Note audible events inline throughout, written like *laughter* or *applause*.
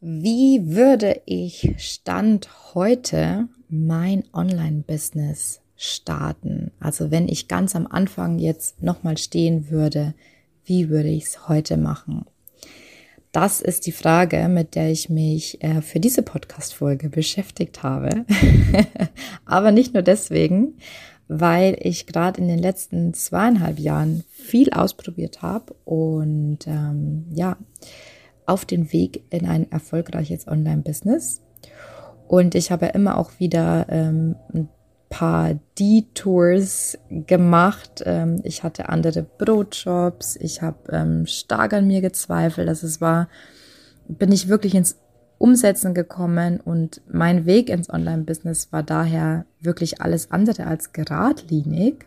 Wie würde ich Stand heute mein Online-Business starten? Also wenn ich ganz am Anfang jetzt nochmal stehen würde, wie würde ich es heute machen? Das ist die Frage, mit der ich mich äh, für diese Podcast-Folge beschäftigt habe. *laughs* Aber nicht nur deswegen, weil ich gerade in den letzten zweieinhalb Jahren viel ausprobiert habe und ähm, ja, auf den Weg in ein erfolgreiches Online-Business. Und ich habe immer auch wieder ähm, ein paar Detours gemacht. Ähm, ich hatte andere Brotjobs. Ich habe ähm, stark an mir gezweifelt. dass es war, bin ich wirklich ins Umsetzen gekommen und mein Weg ins Online-Business war daher wirklich alles andere als geradlinig.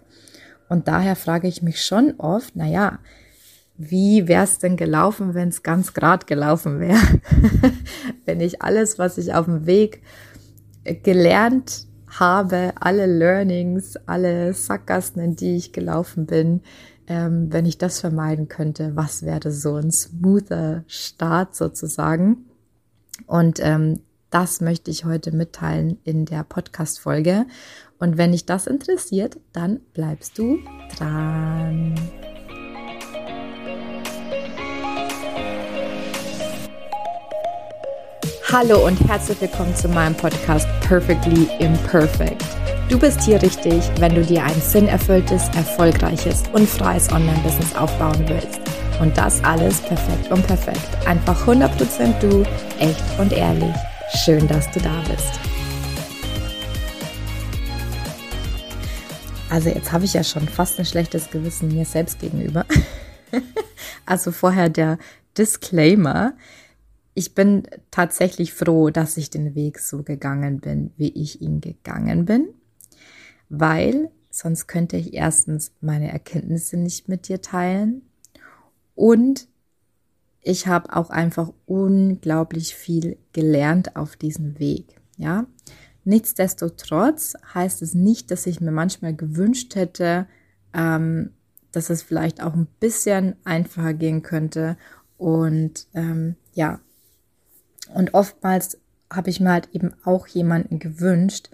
Und daher frage ich mich schon oft, na ja, wie wäre es denn gelaufen, wenn es ganz grad gelaufen wäre? *laughs* wenn ich alles, was ich auf dem Weg gelernt habe, alle Learnings, alle Sackgassen, in die ich gelaufen bin, ähm, wenn ich das vermeiden könnte, was wäre so ein smoother Start sozusagen? Und ähm, das möchte ich heute mitteilen in der Podcast-Folge. Und wenn dich das interessiert, dann bleibst du dran. Hallo und herzlich willkommen zu meinem Podcast Perfectly Imperfect. Du bist hier richtig, wenn du dir ein sinnerfülltes, erfolgreiches und freies Online-Business aufbauen willst. Und das alles perfekt und perfekt. Einfach 100% du, echt und ehrlich. Schön, dass du da bist. Also jetzt habe ich ja schon fast ein schlechtes Gewissen mir selbst gegenüber. *laughs* also vorher der Disclaimer ich bin tatsächlich froh, dass ich den Weg so gegangen bin, wie ich ihn gegangen bin, weil sonst könnte ich erstens meine Erkenntnisse nicht mit dir teilen und ich habe auch einfach unglaublich viel gelernt auf diesem Weg, ja. Nichtsdestotrotz heißt es nicht, dass ich mir manchmal gewünscht hätte, ähm, dass es vielleicht auch ein bisschen einfacher gehen könnte. Und ähm, ja, und oftmals habe ich mir halt eben auch jemanden gewünscht,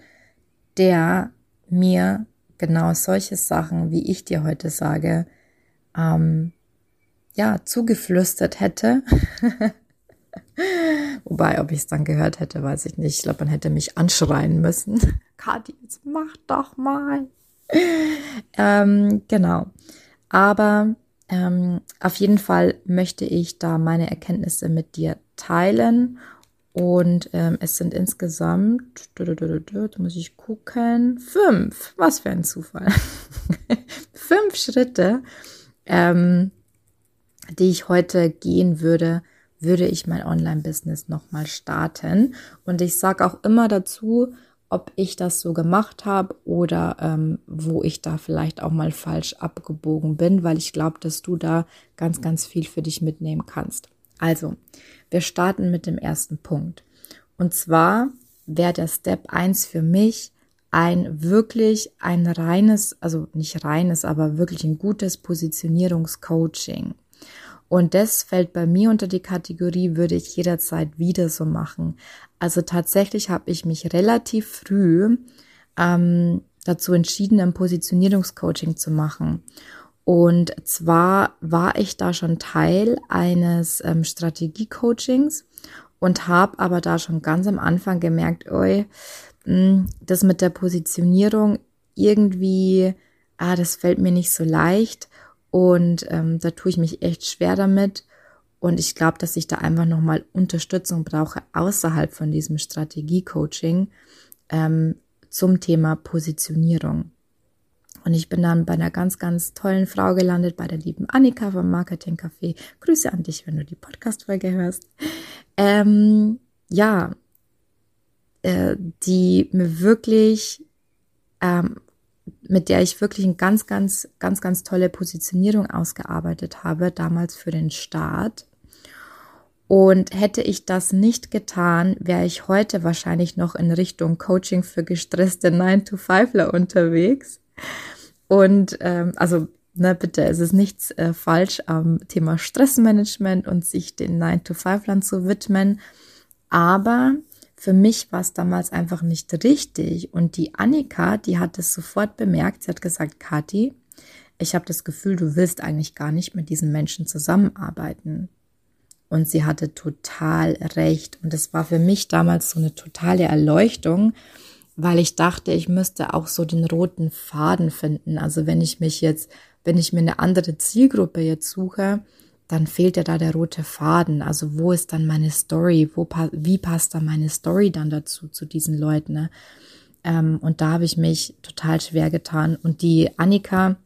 der mir genau solche Sachen, wie ich dir heute sage, ähm, ja, zugeflüstert hätte. *laughs* Wobei, ob ich es dann gehört hätte, weiß ich nicht. Ich glaube, man hätte mich anschreien müssen. *laughs* Kathi, jetzt mach doch mal. ähm, genau. Aber ähm, auf jeden Fall möchte ich da meine Erkenntnisse mit dir teilen. Und ähm, es sind insgesamt, da muss ich gucken, fünf. Was für ein Zufall. *laughs* fünf Schritte, ähm, die ich heute gehen würde, würde ich mein Online-Business nochmal starten. Und ich sage auch immer dazu, ob ich das so gemacht habe oder ähm, wo ich da vielleicht auch mal falsch abgebogen bin, weil ich glaube, dass du da ganz, ganz viel für dich mitnehmen kannst. Also, wir starten mit dem ersten Punkt. Und zwar wäre der Step 1 für mich ein wirklich ein reines, also nicht reines, aber wirklich ein gutes Positionierungscoaching. Und das fällt bei mir unter die Kategorie, würde ich jederzeit wieder so machen. Also tatsächlich habe ich mich relativ früh ähm, dazu entschieden, ein Positionierungscoaching zu machen. Und zwar war ich da schon Teil eines ähm, Strategie-Coachings und habe aber da schon ganz am Anfang gemerkt, oi, hm, das mit der Positionierung irgendwie, ah, das fällt mir nicht so leicht und ähm, da tue ich mich echt schwer damit. Und ich glaube, dass ich da einfach nochmal Unterstützung brauche außerhalb von diesem Strategie-Coaching ähm, zum Thema Positionierung. Und ich bin dann bei einer ganz, ganz tollen Frau gelandet, bei der lieben Annika vom Marketing Café. Grüße an dich, wenn du die Podcast-Folge hörst. Ähm, ja, äh, die mir wirklich, ähm, mit der ich wirklich eine ganz, ganz, ganz, ganz tolle Positionierung ausgearbeitet habe, damals für den Start. Und hätte ich das nicht getan, wäre ich heute wahrscheinlich noch in Richtung Coaching für gestresste 9-to-5ler unterwegs. Und ähm, also, ne, bitte, es ist nichts äh, falsch am Thema Stressmanagement und sich den 9-to-5-Land zu widmen. Aber für mich war es damals einfach nicht richtig. Und die Annika, die hat es sofort bemerkt. Sie hat gesagt, Kathi, ich habe das Gefühl, du willst eigentlich gar nicht mit diesen Menschen zusammenarbeiten. Und sie hatte total recht. Und es war für mich damals so eine totale Erleuchtung, weil ich dachte, ich müsste auch so den roten Faden finden. Also wenn ich mich jetzt, wenn ich mir eine andere Zielgruppe jetzt suche, dann fehlt ja da der rote Faden. Also wo ist dann meine Story? Wo, wie passt da meine Story dann dazu, zu diesen Leuten? Ne? Ähm, und da habe ich mich total schwer getan. Und die Annika,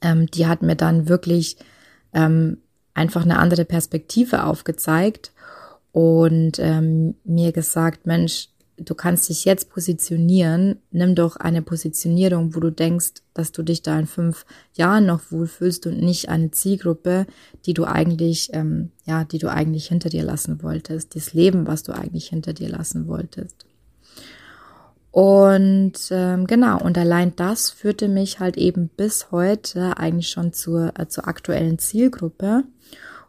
ähm, die hat mir dann wirklich ähm, einfach eine andere Perspektive aufgezeigt und ähm, mir gesagt, Mensch, du kannst dich jetzt positionieren, nimm doch eine Positionierung, wo du denkst, dass du dich da in fünf Jahren noch wohlfühlst und nicht eine Zielgruppe, die du eigentlich, ähm, ja, die du eigentlich hinter dir lassen wolltest, das Leben, was du eigentlich hinter dir lassen wolltest. Und ähm, genau, und allein das führte mich halt eben bis heute eigentlich schon zur, äh, zur aktuellen Zielgruppe.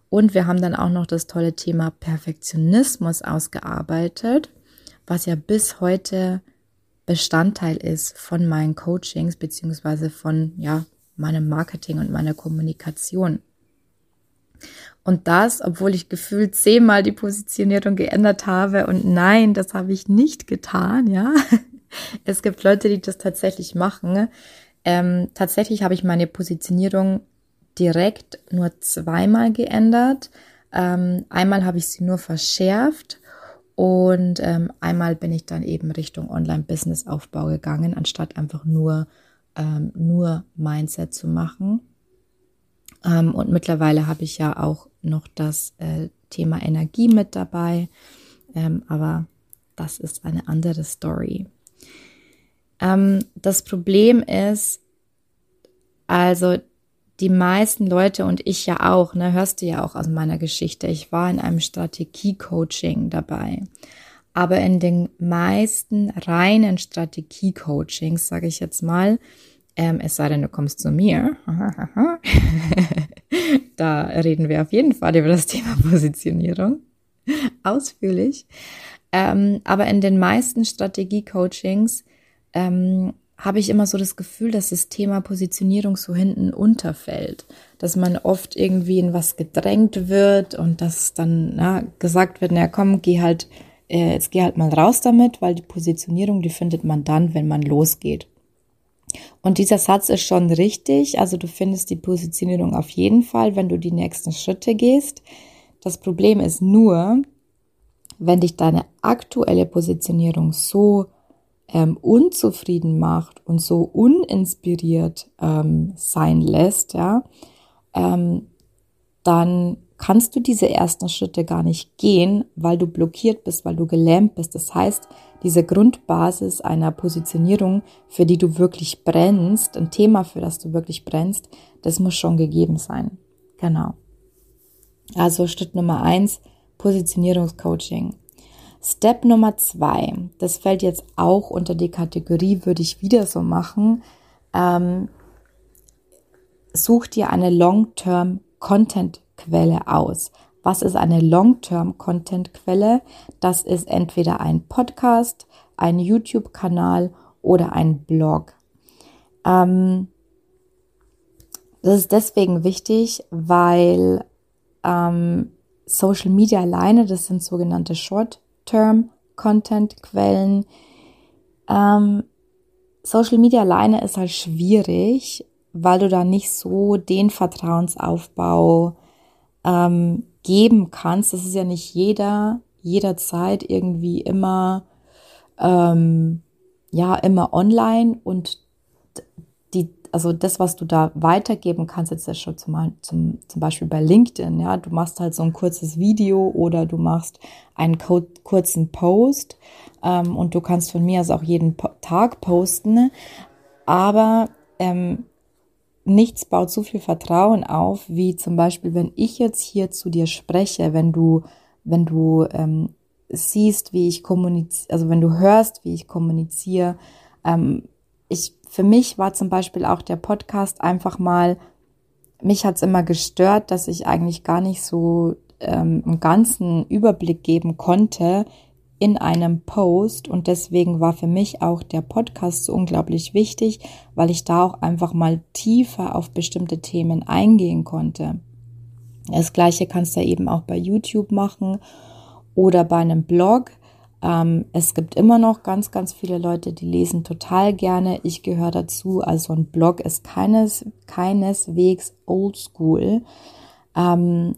Und wir haben dann auch noch das tolle Thema Perfektionismus ausgearbeitet, was ja bis heute Bestandteil ist von meinen Coachings beziehungsweise von ja meinem Marketing und meiner Kommunikation. Und das, obwohl ich gefühlt zehnmal die Positionierung geändert habe. Und nein, das habe ich nicht getan, ja. *laughs* Es gibt Leute, die das tatsächlich machen. Ähm, tatsächlich habe ich meine Positionierung direkt nur zweimal geändert. Ähm, einmal habe ich sie nur verschärft und ähm, einmal bin ich dann eben Richtung Online-Business-Aufbau gegangen, anstatt einfach nur, ähm, nur Mindset zu machen. Ähm, und mittlerweile habe ich ja auch noch das äh, Thema Energie mit dabei. Ähm, aber das ist eine andere Story. Ähm, das Problem ist, also die meisten Leute und ich ja auch, ne, hörst du ja auch aus meiner Geschichte. Ich war in einem Strategie-Coaching dabei. Aber in den meisten reinen Strategie-Coachings, sage ich jetzt mal, ähm, es sei denn, du kommst zu mir, *laughs* da reden wir auf jeden Fall über das Thema Positionierung ausführlich. Ähm, aber in den meisten Strategie-Coachings ähm, habe ich immer so das Gefühl, dass das Thema Positionierung so hinten unterfällt, dass man oft irgendwie in was gedrängt wird und dass dann na, gesagt wird, na komm, geh halt, äh, jetzt geh halt mal raus damit, weil die Positionierung, die findet man dann, wenn man losgeht. Und dieser Satz ist schon richtig, also du findest die Positionierung auf jeden Fall, wenn du die nächsten Schritte gehst. Das Problem ist nur, wenn dich deine aktuelle Positionierung so ähm, unzufrieden macht und so uninspiriert ähm, sein lässt, ja, ähm, dann kannst du diese ersten Schritte gar nicht gehen, weil du blockiert bist, weil du gelähmt bist. Das heißt, diese Grundbasis einer Positionierung, für die du wirklich brennst, ein Thema, für das du wirklich brennst, das muss schon gegeben sein. Genau. Also Schritt Nummer eins, Positionierungscoaching. Step Nummer zwei, das fällt jetzt auch unter die Kategorie, würde ich wieder so machen. Ähm, such dir eine Long-Term Content Quelle aus. Was ist eine Long-Term Content Quelle? Das ist entweder ein Podcast, ein YouTube-Kanal oder ein Blog. Ähm, das ist deswegen wichtig, weil ähm, Social Media alleine, das sind sogenannte Short Short-Term-Content-Quellen. Ähm, Social Media alleine ist halt schwierig, weil du da nicht so den Vertrauensaufbau ähm, geben kannst. Das ist ja nicht jeder jederzeit irgendwie immer ähm, ja immer online und also das, was du da weitergeben kannst, jetzt ja schon zum, zum, zum Beispiel bei LinkedIn, ja, du machst halt so ein kurzes Video oder du machst einen kurzen Post ähm, und du kannst von mir aus auch jeden Tag posten, aber ähm, nichts baut so viel Vertrauen auf, wie zum Beispiel, wenn ich jetzt hier zu dir spreche, wenn du, wenn du ähm, siehst, wie ich kommuniziere, also wenn du hörst, wie ich kommuniziere, ähm, ich für mich war zum Beispiel auch der Podcast einfach mal, mich hat's immer gestört, dass ich eigentlich gar nicht so ähm, einen ganzen Überblick geben konnte in einem Post und deswegen war für mich auch der Podcast so unglaublich wichtig, weil ich da auch einfach mal tiefer auf bestimmte Themen eingehen konnte. Das gleiche kannst du eben auch bei YouTube machen oder bei einem Blog. Ähm, es gibt immer noch ganz, ganz viele Leute, die lesen total gerne. Ich gehöre dazu. Also ein Blog ist keines, keineswegs oldschool. Ähm,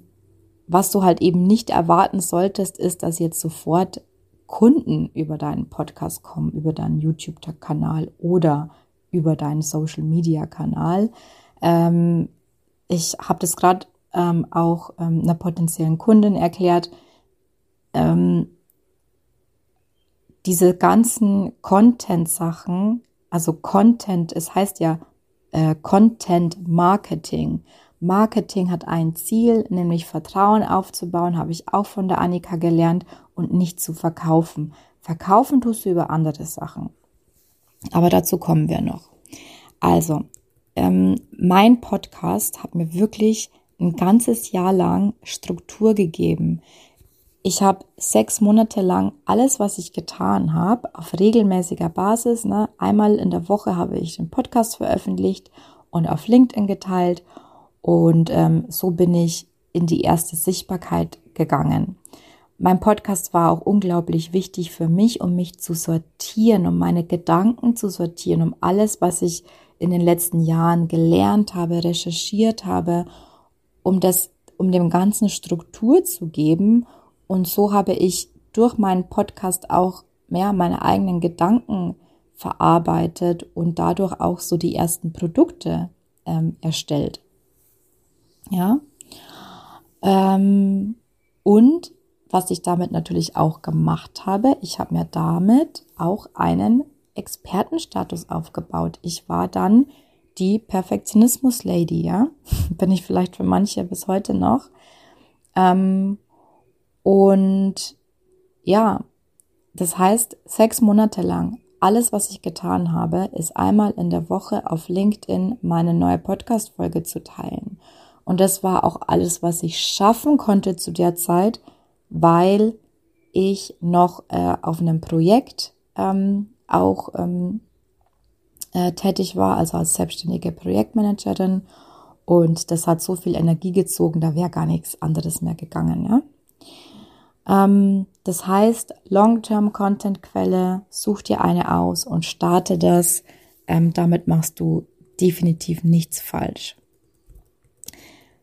was du halt eben nicht erwarten solltest, ist, dass jetzt sofort Kunden über deinen Podcast kommen, über deinen YouTube-Kanal oder über deinen Social-Media-Kanal. Ähm, ich habe das gerade ähm, auch ähm, einer potenziellen Kundin erklärt. Diese ganzen Content-Sachen, also Content, es heißt ja äh, Content Marketing. Marketing hat ein Ziel, nämlich Vertrauen aufzubauen, habe ich auch von der Annika gelernt und nicht zu verkaufen. Verkaufen tust du über andere Sachen. Aber dazu kommen wir noch. Also, ähm, mein Podcast hat mir wirklich ein ganzes Jahr lang Struktur gegeben. Ich habe sechs Monate lang alles, was ich getan habe, auf regelmäßiger Basis. Ne? Einmal in der Woche habe ich den Podcast veröffentlicht und auf LinkedIn geteilt und ähm, so bin ich in die erste Sichtbarkeit gegangen. Mein Podcast war auch unglaublich wichtig für mich, um mich zu sortieren, um meine Gedanken zu sortieren, um alles, was ich in den letzten Jahren gelernt habe, recherchiert habe, um das, um dem Ganzen Struktur zu geben. Und so habe ich durch meinen Podcast auch mehr meine eigenen Gedanken verarbeitet und dadurch auch so die ersten Produkte ähm, erstellt. Ja. Ähm, und was ich damit natürlich auch gemacht habe, ich habe mir damit auch einen Expertenstatus aufgebaut. Ich war dann die Perfektionismus-Lady, ja. *laughs* Bin ich vielleicht für manche bis heute noch. Ähm, und ja, das heißt, sechs Monate lang, alles, was ich getan habe, ist einmal in der Woche auf LinkedIn meine neue Podcast-Folge zu teilen. Und das war auch alles, was ich schaffen konnte zu der Zeit, weil ich noch äh, auf einem Projekt ähm, auch ähm, äh, tätig war, also als selbstständige Projektmanagerin. Und das hat so viel Energie gezogen, da wäre gar nichts anderes mehr gegangen. Ja? Ähm, das heißt, Long-Term-Content-Quelle, such dir eine aus und starte das. Ähm, damit machst du definitiv nichts falsch.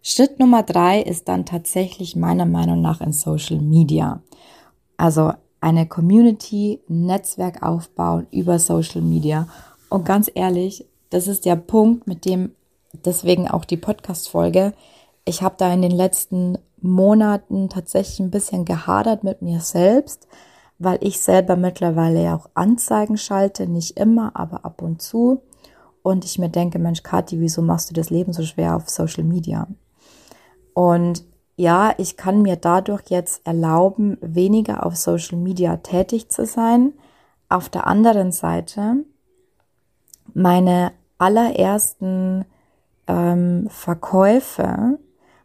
Schritt Nummer drei ist dann tatsächlich meiner Meinung nach in Social Media. Also eine Community, Netzwerk aufbauen über Social Media. Und ganz ehrlich, das ist der Punkt, mit dem deswegen auch die Podcast-Folge. Ich habe da in den letzten Monaten tatsächlich ein bisschen gehadert mit mir selbst, weil ich selber mittlerweile ja auch Anzeigen schalte, nicht immer, aber ab und zu. Und ich mir denke, Mensch, Kathi, wieso machst du das Leben so schwer auf Social Media? Und ja, ich kann mir dadurch jetzt erlauben, weniger auf Social Media tätig zu sein. Auf der anderen Seite, meine allerersten ähm, Verkäufe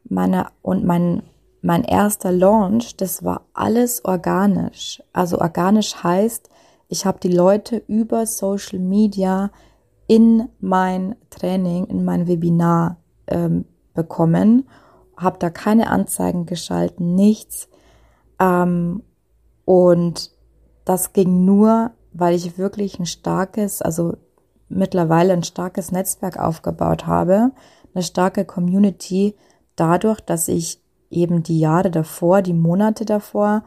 meine, und mein, mein erster Launch, das war alles organisch. Also organisch heißt, ich habe die Leute über Social Media in mein Training, in mein Webinar ähm, bekommen habe da keine Anzeigen geschalten, nichts. Ähm, und das ging nur, weil ich wirklich ein starkes, also mittlerweile ein starkes Netzwerk aufgebaut habe, eine starke Community, dadurch, dass ich eben die Jahre davor, die Monate davor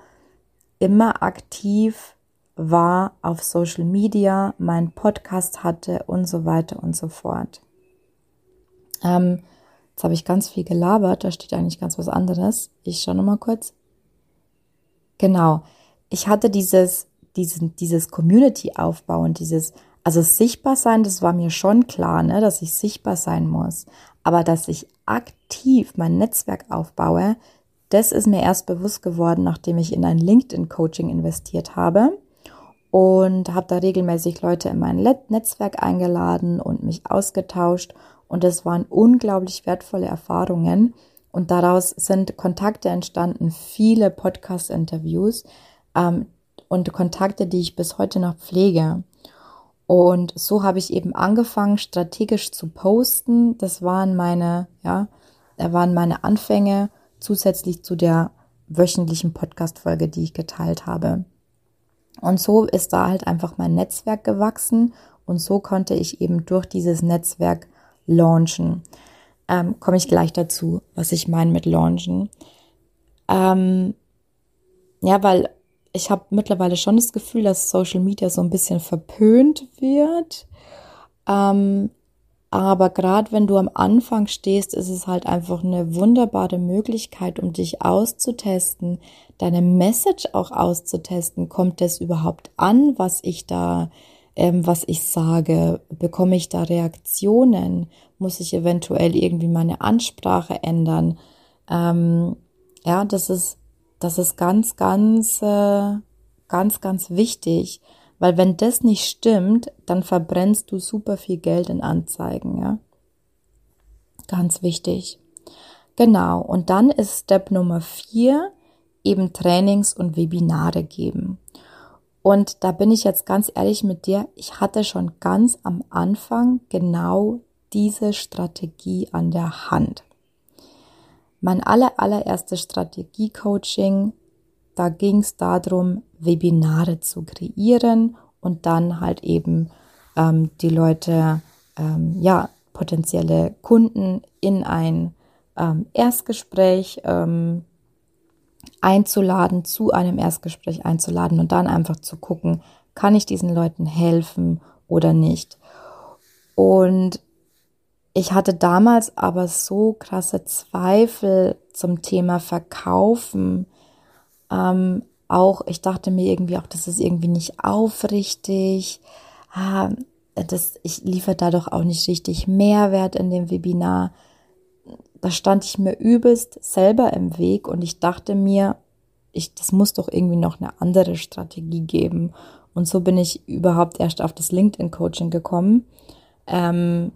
immer aktiv war auf Social Media, meinen Podcast hatte und so weiter und so fort. Ähm, Jetzt habe ich ganz viel gelabert, da steht eigentlich ganz was anderes. Ich schaue nochmal kurz. Genau. Ich hatte dieses, diesen, dieses Community-Aufbau und dieses, also sichtbar sein, das war mir schon klar, ne, dass ich sichtbar sein muss. Aber dass ich aktiv mein Netzwerk aufbaue, das ist mir erst bewusst geworden, nachdem ich in ein LinkedIn-Coaching investiert habe und habe da regelmäßig Leute in mein Netzwerk eingeladen und mich ausgetauscht und das waren unglaublich wertvolle Erfahrungen. Und daraus sind Kontakte entstanden, viele Podcast-Interviews ähm, und Kontakte, die ich bis heute noch pflege. Und so habe ich eben angefangen, strategisch zu posten. Das waren meine, ja, waren meine Anfänge zusätzlich zu der wöchentlichen Podcast-Folge, die ich geteilt habe. Und so ist da halt einfach mein Netzwerk gewachsen und so konnte ich eben durch dieses Netzwerk launchen. Ähm, Komme ich gleich dazu, was ich meine mit launchen. Ähm, ja, weil ich habe mittlerweile schon das Gefühl, dass Social Media so ein bisschen verpönt wird. Ähm, aber gerade wenn du am Anfang stehst, ist es halt einfach eine wunderbare Möglichkeit, um dich auszutesten, deine Message auch auszutesten. Kommt das überhaupt an, was ich da, ähm, was ich sage? Bekomme ich da Reaktionen? Muss ich eventuell irgendwie meine Ansprache ändern? Ähm, ja, das ist, das ist ganz, ganz, äh, ganz, ganz wichtig. Weil wenn das nicht stimmt, dann verbrennst du super viel Geld in Anzeigen, ja. Ganz wichtig. Genau. Und dann ist Step Nummer vier eben Trainings und Webinare geben. Und da bin ich jetzt ganz ehrlich mit dir. Ich hatte schon ganz am Anfang genau diese Strategie an der Hand. Mein aller, allererstes Strategie-Coaching da ging es darum, Webinare zu kreieren und dann halt eben ähm, die Leute, ähm, ja, potenzielle Kunden in ein ähm, Erstgespräch ähm, einzuladen, zu einem Erstgespräch einzuladen und dann einfach zu gucken, kann ich diesen Leuten helfen oder nicht. Und ich hatte damals aber so krasse Zweifel zum Thema Verkaufen, ähm, auch, ich dachte mir irgendwie auch, das ist irgendwie nicht aufrichtig. Ah, das, ich liefere da doch auch nicht richtig Mehrwert in dem Webinar. Da stand ich mir übelst selber im Weg und ich dachte mir, ich, das muss doch irgendwie noch eine andere Strategie geben. Und so bin ich überhaupt erst auf das LinkedIn-Coaching gekommen, ähm,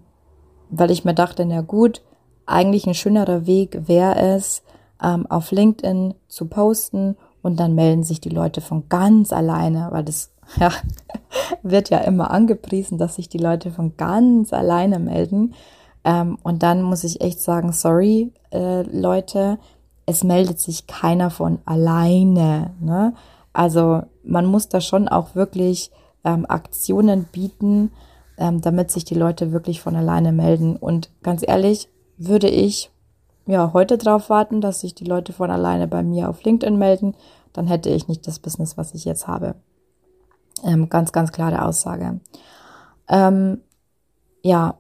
weil ich mir dachte, na gut, eigentlich ein schönerer Weg wäre es, ähm, auf LinkedIn zu posten und dann melden sich die Leute von ganz alleine, weil das *laughs* ja, wird ja immer angepriesen, dass sich die Leute von ganz alleine melden. Ähm, und dann muss ich echt sagen, sorry, äh, Leute, es meldet sich keiner von alleine. Ne? Also man muss da schon auch wirklich ähm, Aktionen bieten, ähm, damit sich die Leute wirklich von alleine melden. Und ganz ehrlich, würde ich ja, heute drauf warten, dass sich die Leute von alleine bei mir auf LinkedIn melden, dann hätte ich nicht das Business, was ich jetzt habe. Ähm, ganz, ganz klare Aussage. Ähm, ja,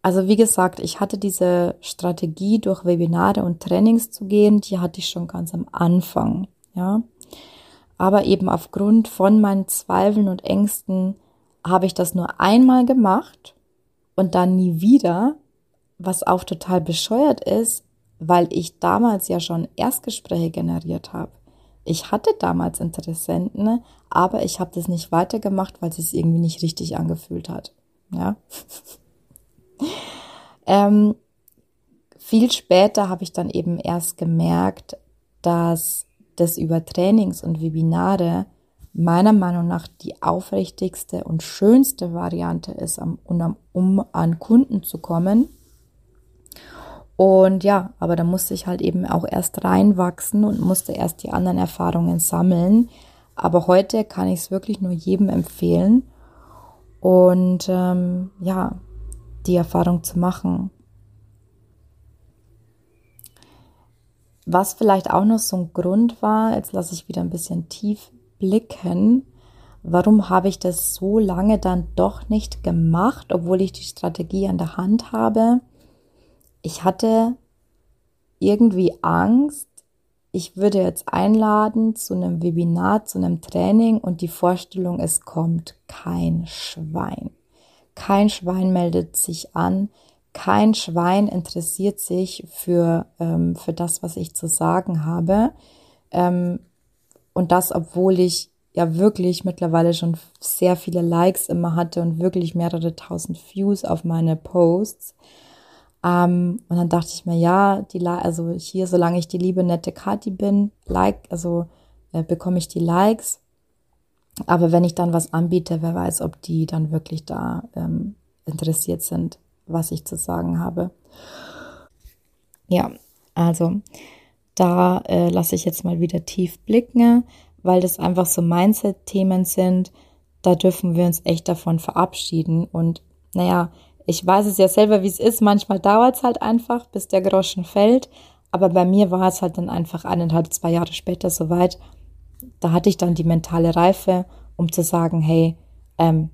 also wie gesagt, ich hatte diese Strategie, durch Webinare und Trainings zu gehen, die hatte ich schon ganz am Anfang, ja. Aber eben aufgrund von meinen Zweifeln und Ängsten habe ich das nur einmal gemacht und dann nie wieder, was auch total bescheuert ist, weil ich damals ja schon Erstgespräche generiert habe. Ich hatte damals Interessenten, aber ich habe das nicht weitergemacht, weil es sich irgendwie nicht richtig angefühlt hat. Ja. *laughs* ähm, viel später habe ich dann eben erst gemerkt, dass das über Trainings und Webinare meiner Meinung nach die aufrichtigste und schönste Variante ist, um, an Kunden zu kommen und ja, aber da musste ich halt eben auch erst reinwachsen und musste erst die anderen Erfahrungen sammeln. Aber heute kann ich es wirklich nur jedem empfehlen und ähm, ja, die Erfahrung zu machen. Was vielleicht auch noch so ein Grund war, jetzt lasse ich wieder ein bisschen tief blicken, warum habe ich das so lange dann doch nicht gemacht, obwohl ich die Strategie an der Hand habe ich hatte irgendwie Angst, ich würde jetzt einladen zu einem Webinar, zu einem Training und die Vorstellung, es kommt kein Schwein. Kein Schwein meldet sich an, kein Schwein interessiert sich für, ähm, für das, was ich zu sagen habe. Ähm, und das, obwohl ich ja wirklich mittlerweile schon sehr viele Likes immer hatte und wirklich mehrere tausend Views auf meine Posts. Ähm, und dann dachte ich mir, ja, die, also hier, solange ich die liebe nette Kati bin, like, also äh, bekomme ich die Likes. Aber wenn ich dann was anbiete, wer weiß, ob die dann wirklich da ähm, interessiert sind, was ich zu sagen habe. Ja, also da äh, lasse ich jetzt mal wieder tief blicken, weil das einfach so Mindset-Themen sind. Da dürfen wir uns echt davon verabschieden. Und naja, ich weiß es ja selber, wie es ist. Manchmal dauert es halt einfach, bis der Groschen fällt. Aber bei mir war es halt dann einfach eineinhalb, zwei Jahre später soweit. Da hatte ich dann die mentale Reife, um zu sagen, hey, ähm,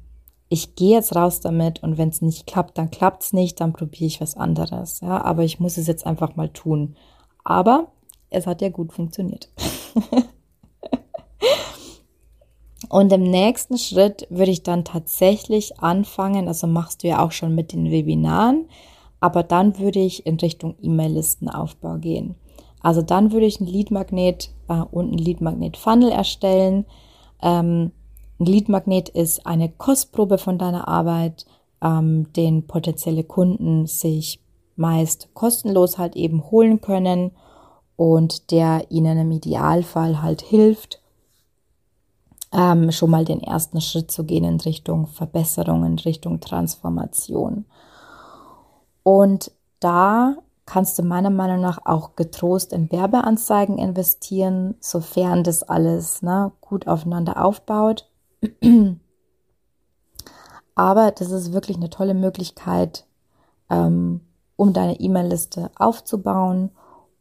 ich gehe jetzt raus damit und wenn es nicht klappt, dann klappt es nicht, dann probiere ich was anderes. Ja, aber ich muss es jetzt einfach mal tun. Aber es hat ja gut funktioniert. *laughs* Und im nächsten Schritt würde ich dann tatsächlich anfangen, also machst du ja auch schon mit den Webinaren, aber dann würde ich in Richtung E-Mail-Listenaufbau gehen. Also dann würde ich ein Lead-Magnet äh, und ein Lead-Magnet-Funnel erstellen. Ähm, ein Lead-Magnet ist eine Kostprobe von deiner Arbeit, ähm, den potenzielle Kunden sich meist kostenlos halt eben holen können und der ihnen im Idealfall halt hilft, ähm, schon mal den ersten Schritt zu gehen in Richtung Verbesserung, in Richtung Transformation. Und da kannst du meiner Meinung nach auch getrost in Werbeanzeigen investieren, sofern das alles ne, gut aufeinander aufbaut. *clears throat* Aber das ist wirklich eine tolle Möglichkeit, ähm, um deine E-Mail-Liste aufzubauen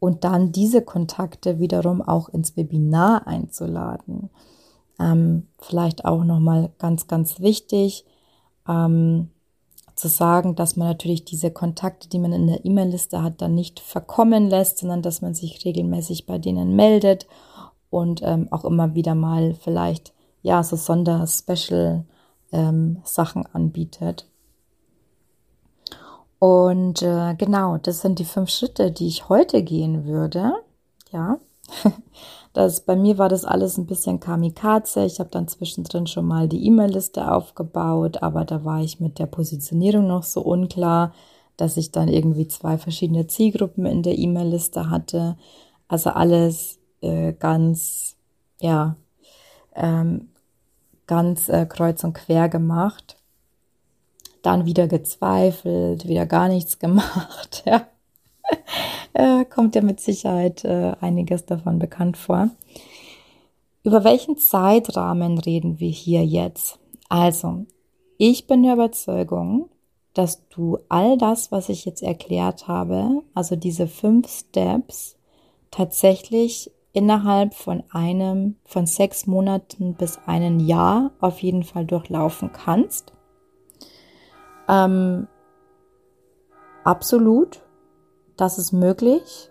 und dann diese Kontakte wiederum auch ins Webinar einzuladen. Ähm, vielleicht auch nochmal ganz, ganz wichtig ähm, zu sagen, dass man natürlich diese Kontakte, die man in der E-Mail-Liste hat, dann nicht verkommen lässt, sondern dass man sich regelmäßig bei denen meldet und ähm, auch immer wieder mal vielleicht ja so Sonder-Special ähm, anbietet. Und äh, genau, das sind die fünf Schritte, die ich heute gehen würde. Ja, *laughs* Das, bei mir war das alles ein bisschen kamikaze. Ich habe dann zwischendrin schon mal die E-Mail-Liste aufgebaut, aber da war ich mit der Positionierung noch so unklar, dass ich dann irgendwie zwei verschiedene Zielgruppen in der E-Mail-Liste hatte. Also alles äh, ganz, ja, ähm, ganz äh, kreuz und quer gemacht. Dann wieder gezweifelt, wieder gar nichts *laughs* gemacht. Ja äh, kommt ja mit Sicherheit äh, einiges davon bekannt vor. Über welchen Zeitrahmen reden wir hier jetzt? Also, ich bin der Überzeugung, dass du all das, was ich jetzt erklärt habe, also diese fünf Steps, tatsächlich innerhalb von einem, von sechs Monaten bis einem Jahr auf jeden Fall durchlaufen kannst. Ähm, absolut. Das ist möglich.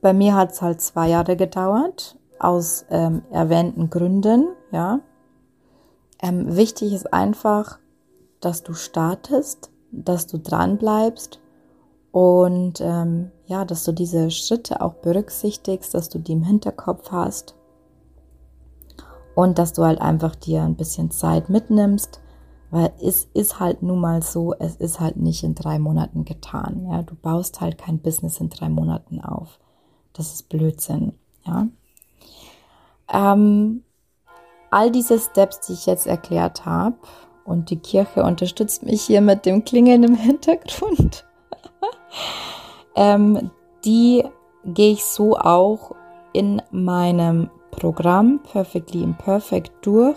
Bei mir hat es halt zwei Jahre gedauert, aus ähm, erwähnten Gründen, ja. Ähm, wichtig ist einfach, dass du startest, dass du dran bleibst und ähm, ja, dass du diese Schritte auch berücksichtigst, dass du die im Hinterkopf hast und dass du halt einfach dir ein bisschen Zeit mitnimmst, weil es ist halt nun mal so, es ist halt nicht in drei Monaten getan. Ja, du baust halt kein Business in drei Monaten auf. Das ist Blödsinn. Ja. Ähm, all diese Steps, die ich jetzt erklärt habe, und die Kirche unterstützt mich hier mit dem Klingeln im Hintergrund. *laughs* ähm, die gehe ich so auch in meinem Programm Perfectly Imperfect durch.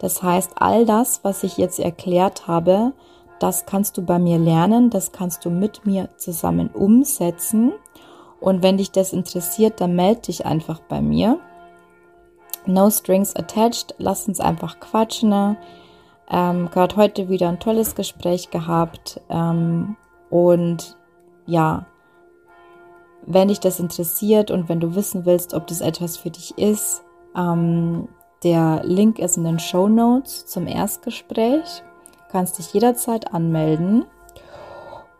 Das heißt, all das, was ich jetzt erklärt habe, das kannst du bei mir lernen, das kannst du mit mir zusammen umsetzen. Und wenn dich das interessiert, dann melde dich einfach bei mir. No strings attached, lass uns einfach quatschen. Ne? Ähm, Gerade heute wieder ein tolles Gespräch gehabt. Ähm, und ja, wenn dich das interessiert und wenn du wissen willst, ob das etwas für dich ist, ähm, der Link ist in den Show Notes zum Erstgespräch. Du kannst dich jederzeit anmelden.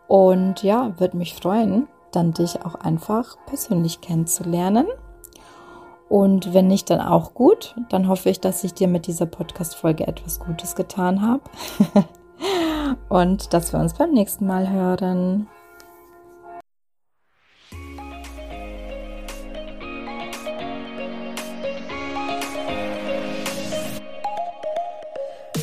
Und ja, würde mich freuen, dann dich auch einfach persönlich kennenzulernen. Und wenn nicht, dann auch gut. Dann hoffe ich, dass ich dir mit dieser Podcast-Folge etwas Gutes getan habe. *laughs* und dass wir uns beim nächsten Mal hören.